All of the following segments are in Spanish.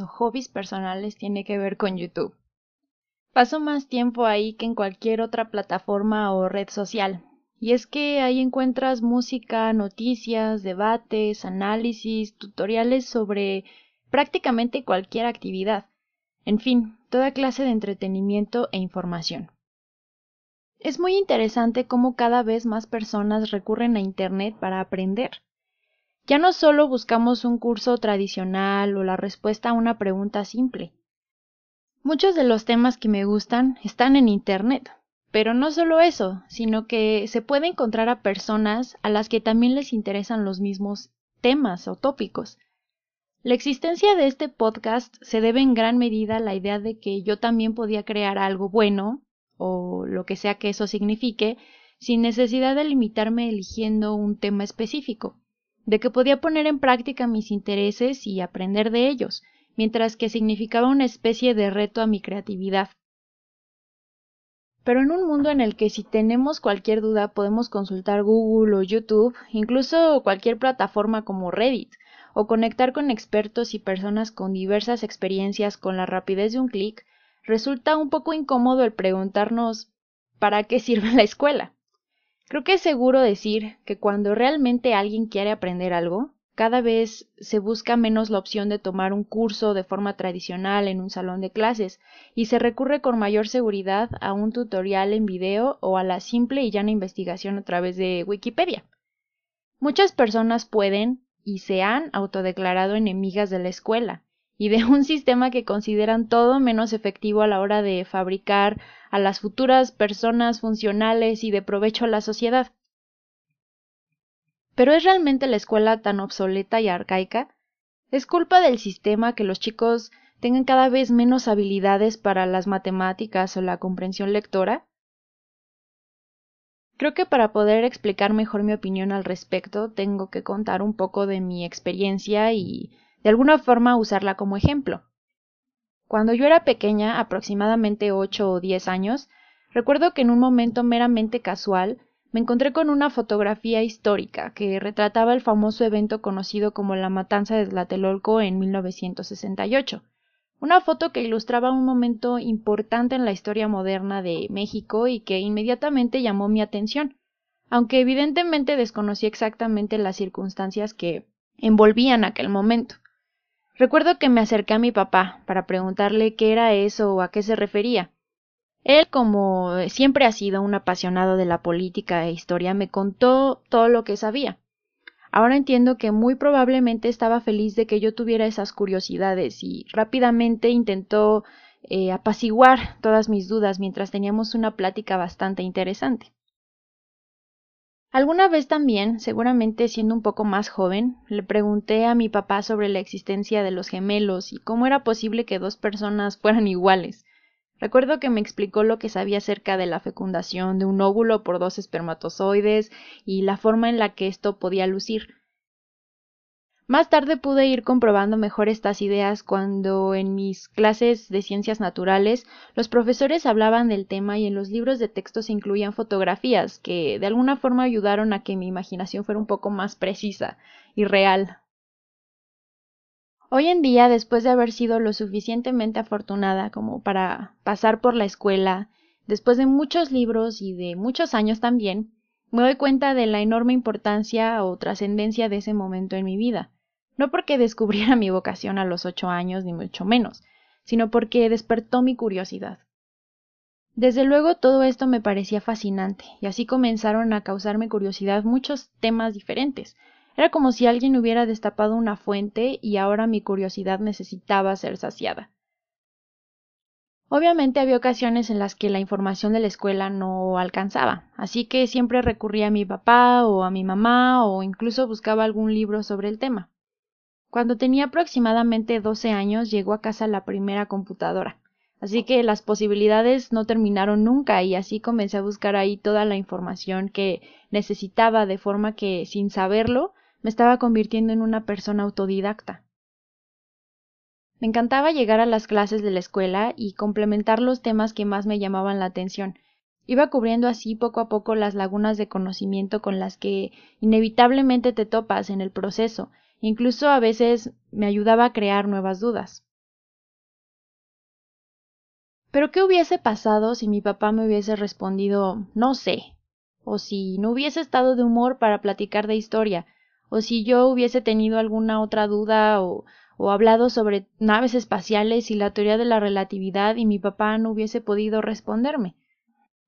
o hobbies personales tiene que ver con YouTube. Paso más tiempo ahí que en cualquier otra plataforma o red social. Y es que ahí encuentras música, noticias, debates, análisis, tutoriales sobre prácticamente cualquier actividad. En fin, toda clase de entretenimiento e información. Es muy interesante cómo cada vez más personas recurren a Internet para aprender. Ya no solo buscamos un curso tradicional o la respuesta a una pregunta simple. Muchos de los temas que me gustan están en Internet, pero no solo eso, sino que se puede encontrar a personas a las que también les interesan los mismos temas o tópicos. La existencia de este podcast se debe en gran medida a la idea de que yo también podía crear algo bueno, o lo que sea que eso signifique, sin necesidad de limitarme eligiendo un tema específico de que podía poner en práctica mis intereses y aprender de ellos, mientras que significaba una especie de reto a mi creatividad. Pero en un mundo en el que si tenemos cualquier duda podemos consultar Google o YouTube, incluso cualquier plataforma como Reddit, o conectar con expertos y personas con diversas experiencias con la rapidez de un clic, resulta un poco incómodo el preguntarnos ¿para qué sirve la escuela? Creo que es seguro decir que cuando realmente alguien quiere aprender algo, cada vez se busca menos la opción de tomar un curso de forma tradicional en un salón de clases y se recurre con mayor seguridad a un tutorial en video o a la simple y llana investigación a través de Wikipedia. Muchas personas pueden y se han autodeclarado enemigas de la escuela y de un sistema que consideran todo menos efectivo a la hora de fabricar a las futuras personas funcionales y de provecho a la sociedad. ¿Pero es realmente la escuela tan obsoleta y arcaica? ¿Es culpa del sistema que los chicos tengan cada vez menos habilidades para las matemáticas o la comprensión lectora? Creo que para poder explicar mejor mi opinión al respecto tengo que contar un poco de mi experiencia y de alguna forma usarla como ejemplo. Cuando yo era pequeña, aproximadamente ocho o diez años, recuerdo que en un momento meramente casual me encontré con una fotografía histórica que retrataba el famoso evento conocido como la matanza de Tlatelolco en 1968. Una foto que ilustraba un momento importante en la historia moderna de México y que inmediatamente llamó mi atención, aunque evidentemente desconocí exactamente las circunstancias que envolvían aquel momento. Recuerdo que me acerqué a mi papá para preguntarle qué era eso o a qué se refería. Él, como siempre ha sido un apasionado de la política e historia, me contó todo lo que sabía. Ahora entiendo que muy probablemente estaba feliz de que yo tuviera esas curiosidades y rápidamente intentó eh, apaciguar todas mis dudas mientras teníamos una plática bastante interesante. Alguna vez también, seguramente siendo un poco más joven, le pregunté a mi papá sobre la existencia de los gemelos y cómo era posible que dos personas fueran iguales. Recuerdo que me explicó lo que sabía acerca de la fecundación de un óvulo por dos espermatozoides y la forma en la que esto podía lucir. Más tarde pude ir comprobando mejor estas ideas cuando en mis clases de ciencias naturales los profesores hablaban del tema y en los libros de texto se incluían fotografías que de alguna forma ayudaron a que mi imaginación fuera un poco más precisa y real. Hoy en día, después de haber sido lo suficientemente afortunada como para pasar por la escuela, después de muchos libros y de muchos años también, me doy cuenta de la enorme importancia o trascendencia de ese momento en mi vida no porque descubriera mi vocación a los ocho años, ni mucho menos, sino porque despertó mi curiosidad. Desde luego todo esto me parecía fascinante, y así comenzaron a causarme curiosidad muchos temas diferentes. Era como si alguien hubiera destapado una fuente y ahora mi curiosidad necesitaba ser saciada. Obviamente había ocasiones en las que la información de la escuela no alcanzaba, así que siempre recurría a mi papá o a mi mamá o incluso buscaba algún libro sobre el tema. Cuando tenía aproximadamente 12 años llegó a casa la primera computadora. Así que las posibilidades no terminaron nunca y así comencé a buscar ahí toda la información que necesitaba de forma que, sin saberlo, me estaba convirtiendo en una persona autodidacta. Me encantaba llegar a las clases de la escuela y complementar los temas que más me llamaban la atención. Iba cubriendo así poco a poco las lagunas de conocimiento con las que inevitablemente te topas en el proceso incluso a veces me ayudaba a crear nuevas dudas. Pero ¿qué hubiese pasado si mi papá me hubiese respondido no sé? O si no hubiese estado de humor para platicar de historia, o si yo hubiese tenido alguna otra duda o, hablado sobre naves espaciales y la teoría de la relatividad y mi papá no hubiese podido responderme.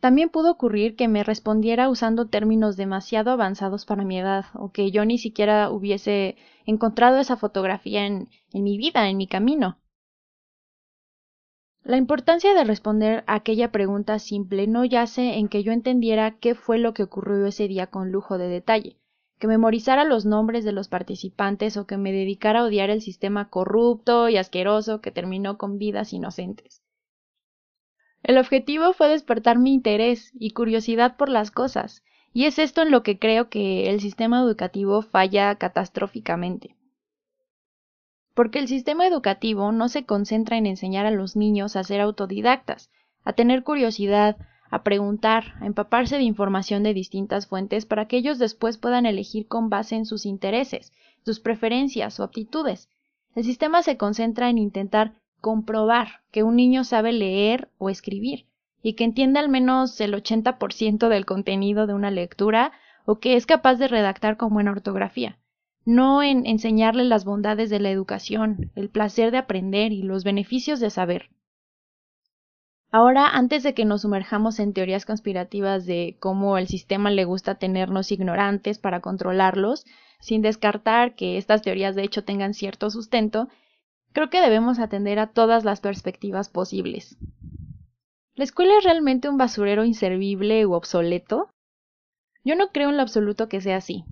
También pudo ocurrir que me respondiera usando términos demasiado avanzados para mi edad, o que yo ni siquiera hubiese encontrado esa fotografía en, en mi vida, en mi camino. La importancia de responder a aquella pregunta simple no yace en que yo entendiera qué fue lo que ocurrió ese día con lujo de detalle, que memorizara los nombres de los participantes o que me dedicara a odiar el sistema corrupto y asqueroso que terminó con vidas inocentes. El objetivo fue despertar mi interés y curiosidad por las cosas, y es esto en lo que creo que el sistema educativo falla catastróficamente. Porque el sistema educativo no se concentra en enseñar a los niños a ser autodidactas, a tener curiosidad, a preguntar, a empaparse de información de distintas fuentes para que ellos después puedan elegir con base en sus intereses, sus preferencias o aptitudes. El sistema se concentra en intentar comprobar que un niño sabe leer o escribir y que entiende al menos el 80% del contenido de una lectura o que es capaz de redactar con buena ortografía, no en enseñarle las bondades de la educación, el placer de aprender y los beneficios de saber. Ahora, antes de que nos sumerjamos en teorías conspirativas de cómo el sistema le gusta tenernos ignorantes para controlarlos, sin descartar que estas teorías de hecho tengan cierto sustento, Creo que debemos atender a todas las perspectivas posibles. ¿La escuela es realmente un basurero inservible u obsoleto? Yo no creo en lo absoluto que sea así.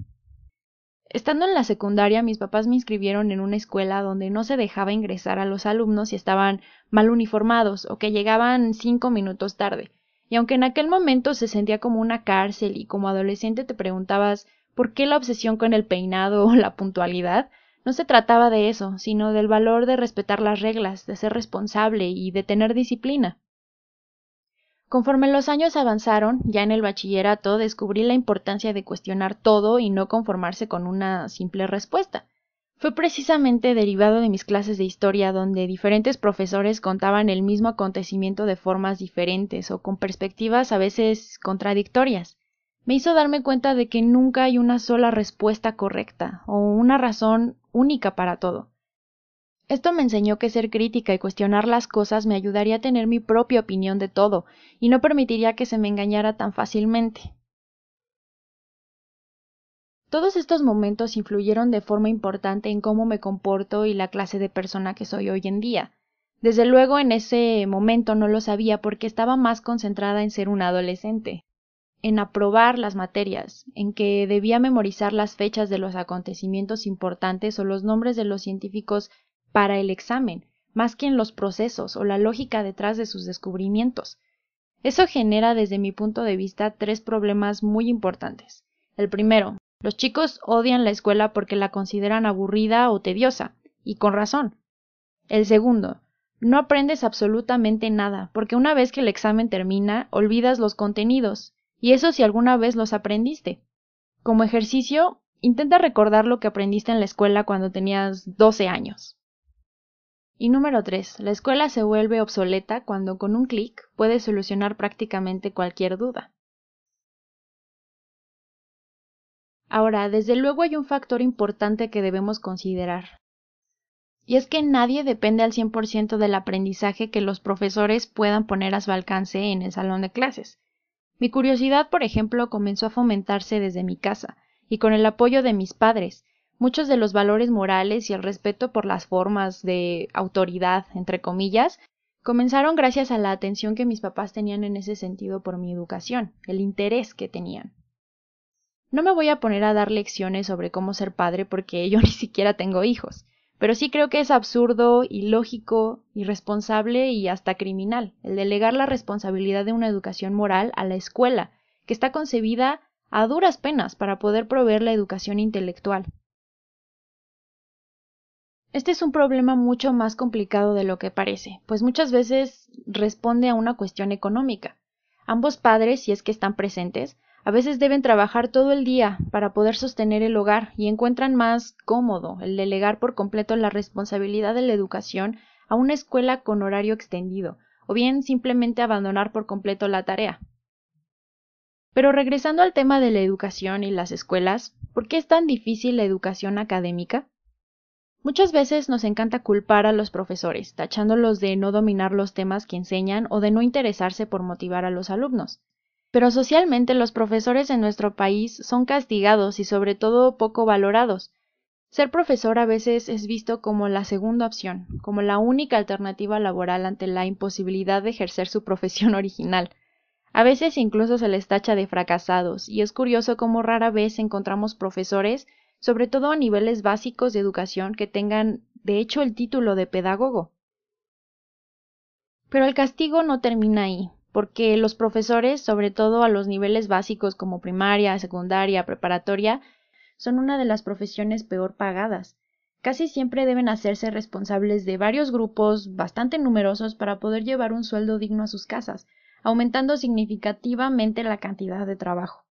Estando en la secundaria, mis papás me inscribieron en una escuela donde no se dejaba ingresar a los alumnos si estaban mal uniformados o que llegaban cinco minutos tarde. Y aunque en aquel momento se sentía como una cárcel y como adolescente te preguntabas por qué la obsesión con el peinado o la puntualidad, no se trataba de eso, sino del valor de respetar las reglas, de ser responsable y de tener disciplina. Conforme los años avanzaron, ya en el bachillerato descubrí la importancia de cuestionar todo y no conformarse con una simple respuesta. Fue precisamente derivado de mis clases de historia donde diferentes profesores contaban el mismo acontecimiento de formas diferentes o con perspectivas a veces contradictorias me hizo darme cuenta de que nunca hay una sola respuesta correcta o una razón única para todo. Esto me enseñó que ser crítica y cuestionar las cosas me ayudaría a tener mi propia opinión de todo y no permitiría que se me engañara tan fácilmente. Todos estos momentos influyeron de forma importante en cómo me comporto y la clase de persona que soy hoy en día. Desde luego en ese momento no lo sabía porque estaba más concentrada en ser una adolescente en aprobar las materias, en que debía memorizar las fechas de los acontecimientos importantes o los nombres de los científicos para el examen, más que en los procesos o la lógica detrás de sus descubrimientos. Eso genera desde mi punto de vista tres problemas muy importantes. El primero, los chicos odian la escuela porque la consideran aburrida o tediosa, y con razón. El segundo, no aprendes absolutamente nada, porque una vez que el examen termina, olvidas los contenidos, y eso si alguna vez los aprendiste. Como ejercicio, intenta recordar lo que aprendiste en la escuela cuando tenías 12 años. Y número 3. La escuela se vuelve obsoleta cuando con un clic puedes solucionar prácticamente cualquier duda. Ahora, desde luego hay un factor importante que debemos considerar. Y es que nadie depende al 100% del aprendizaje que los profesores puedan poner a su alcance en el salón de clases. Mi curiosidad, por ejemplo, comenzó a fomentarse desde mi casa, y con el apoyo de mis padres. Muchos de los valores morales y el respeto por las formas de autoridad, entre comillas, comenzaron gracias a la atención que mis papás tenían en ese sentido por mi educación, el interés que tenían. No me voy a poner a dar lecciones sobre cómo ser padre porque yo ni siquiera tengo hijos, pero sí creo que es absurdo, ilógico, irresponsable y hasta criminal el delegar la responsabilidad de una educación moral a la escuela, que está concebida a duras penas para poder proveer la educación intelectual. Este es un problema mucho más complicado de lo que parece, pues muchas veces responde a una cuestión económica. Ambos padres, si es que están presentes, A veces deben trabajar todo el día para poder sostener el hogar y encuentran más cómodo el delegar por completo la responsabilidad de la educación a una escuela con horario extendido, o bien simplemente abandonar por completo la tarea. Pero regresando al tema de la educación y las escuelas, ¿por qué es tan difícil la educación académica? Muchas veces nos encanta culpar a los profesores, tachándolos de no dominar los temas que enseñan o de no interesarse por motivar a los alumnos. Pero socialmente los profesores en nuestro país son castigados y sobre todo poco valorados. Ser profesor a veces es visto como la segunda opción, como la única alternativa laboral ante la imposibilidad de ejercer su profesión original. A veces incluso se les tacha de fracasados, y es curioso cómo rara vez encontramos profesores sobre todo a niveles básicos de educación que tengan, de hecho, el título de pedagogo. Pero el castigo no termina ahí, porque los profesores, sobre todo a los niveles básicos como primaria, secundaria, preparatoria, son una de las profesiones peor pagadas. Casi siempre deben hacerse responsables de varios grupos bastante numerosos para poder llevar un sueldo digno a sus casas, aumentando significativamente la cantidad de trabajo.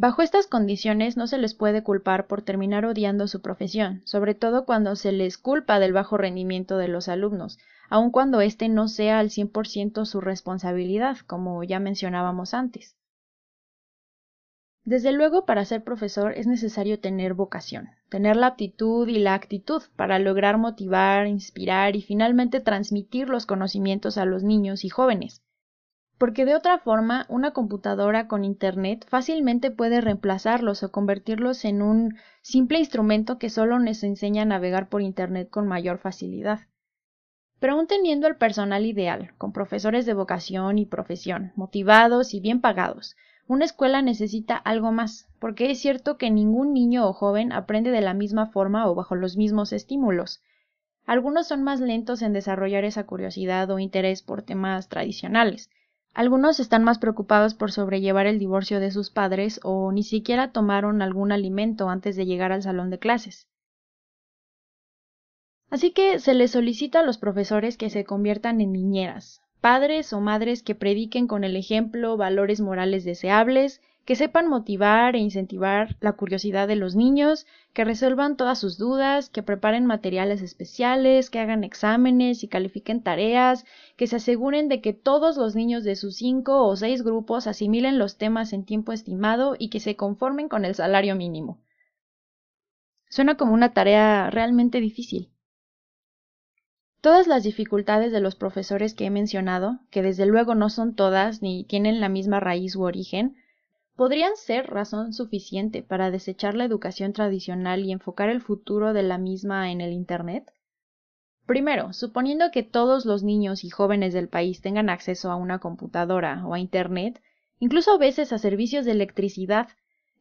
Bajo estas condiciones no se les puede culpar por terminar odiando su profesión, sobre todo cuando se les culpa del bajo rendimiento de los alumnos, aun cuando éste no sea al 100% su responsabilidad, como ya mencionábamos antes. Desde luego, para ser profesor es necesario tener vocación, tener la aptitud y la actitud para lograr motivar, inspirar y finalmente transmitir los conocimientos a los niños y jóvenes porque de otra forma una computadora con Internet fácilmente puede reemplazarlos o convertirlos en un simple instrumento que solo nos enseña a navegar por Internet con mayor facilidad. Pero aún teniendo el personal ideal, con profesores de vocación y profesión, motivados y bien pagados, una escuela necesita algo más, porque es cierto que ningún niño o joven aprende de la misma forma o bajo los mismos estímulos. Algunos son más lentos en desarrollar esa curiosidad o interés por temas tradicionales, algunos están más preocupados por sobrellevar el divorcio de sus padres o ni siquiera tomaron algún alimento antes de llegar al salón de clases. Así que se les solicita a los profesores que se conviertan en niñeras, padres o madres que prediquen con el ejemplo valores morales deseables, que sepan motivar e incentivar la curiosidad de los niños, que resuelvan todas sus dudas, que preparen materiales especiales, que hagan exámenes y califiquen tareas, que se aseguren de que todos los niños de sus cinco o seis grupos asimilen los temas en tiempo estimado y que se conformen con el salario mínimo. Suena como una tarea realmente difícil. Todas las dificultades de los profesores que he mencionado, que desde luego no son todas ni tienen la misma raíz u origen, podrían ser razón suficiente para desechar la educación tradicional y enfocar el futuro de la misma en el Internet? Primero, suponiendo que todos los niños y jóvenes del país tengan acceso a una computadora o a Internet, incluso a veces a servicios de electricidad,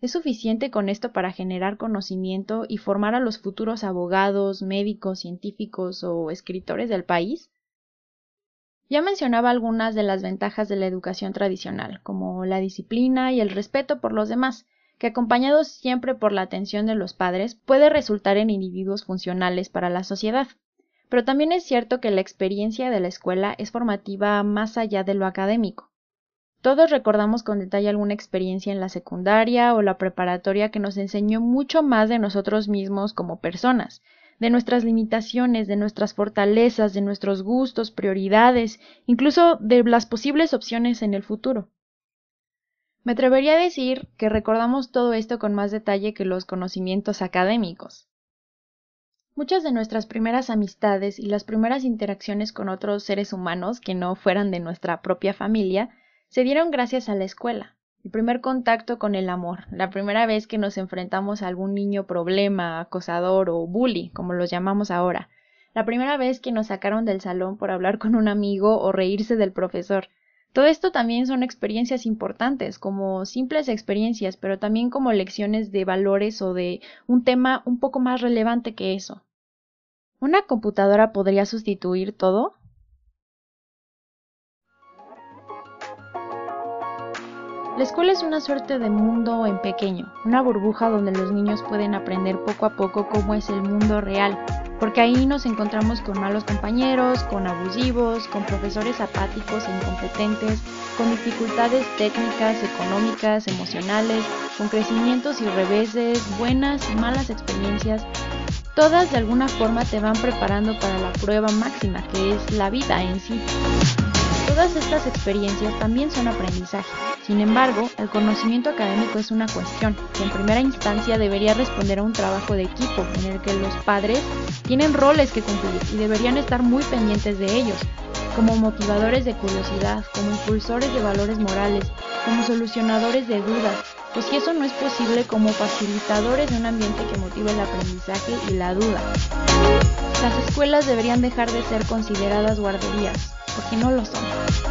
¿es suficiente con esto para generar conocimiento y formar a los futuros abogados, médicos, científicos o escritores del país? Ya mencionaba algunas de las ventajas de la educación tradicional, como la disciplina y el respeto por los demás, que acompañados siempre por la atención de los padres puede resultar en individuos funcionales para la sociedad. Pero también es cierto que la experiencia de la escuela es formativa más allá de lo académico. Todos recordamos con detalle alguna experiencia en la secundaria o la preparatoria que nos enseñó mucho más de nosotros mismos como personas, de nuestras limitaciones, de nuestras fortalezas, de nuestros gustos, prioridades, incluso de las posibles opciones en el futuro. Me atrevería a decir que recordamos todo esto con más detalle que los conocimientos académicos. Muchas de nuestras primeras amistades y las primeras interacciones con otros seres humanos que no fueran de nuestra propia familia se dieron gracias a la escuela el primer contacto con el amor, la primera vez que nos enfrentamos a algún niño problema, acosador o bully, como los llamamos ahora, la primera vez que nos sacaron del salón por hablar con un amigo o reírse del profesor. Todo esto también son experiencias importantes, como simples experiencias, pero también como lecciones de valores o de un tema un poco más relevante que eso. ¿Una computadora podría sustituir todo? La escuela es una suerte de mundo en pequeño, una burbuja donde los niños pueden aprender poco a poco cómo es el mundo real, porque ahí nos encontramos con malos compañeros, con abusivos, con profesores apáticos e incompetentes, con dificultades técnicas, económicas, emocionales, con crecimientos y reveses, buenas y malas experiencias. Todas de alguna forma te van preparando para la prueba máxima, que es la vida en sí. Todas estas experiencias también son aprendizaje. Sin embargo, el conocimiento académico es una cuestión que en primera instancia debería responder a un trabajo de equipo en el que los padres tienen roles que cumplir y deberían estar muy pendientes de ellos, como motivadores de curiosidad, como impulsores de valores morales, como solucionadores de dudas, pues si eso no es posible como facilitadores de un ambiente que motive el aprendizaje y la duda. Las escuelas deberían dejar de ser consideradas guarderías, porque no lo son.